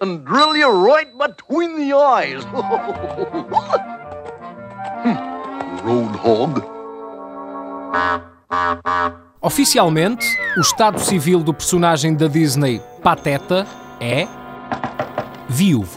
and drill you right between the eyes. Roadhog. Oficialmente, o estado civil do personagem da Disney Pateta é viúvo.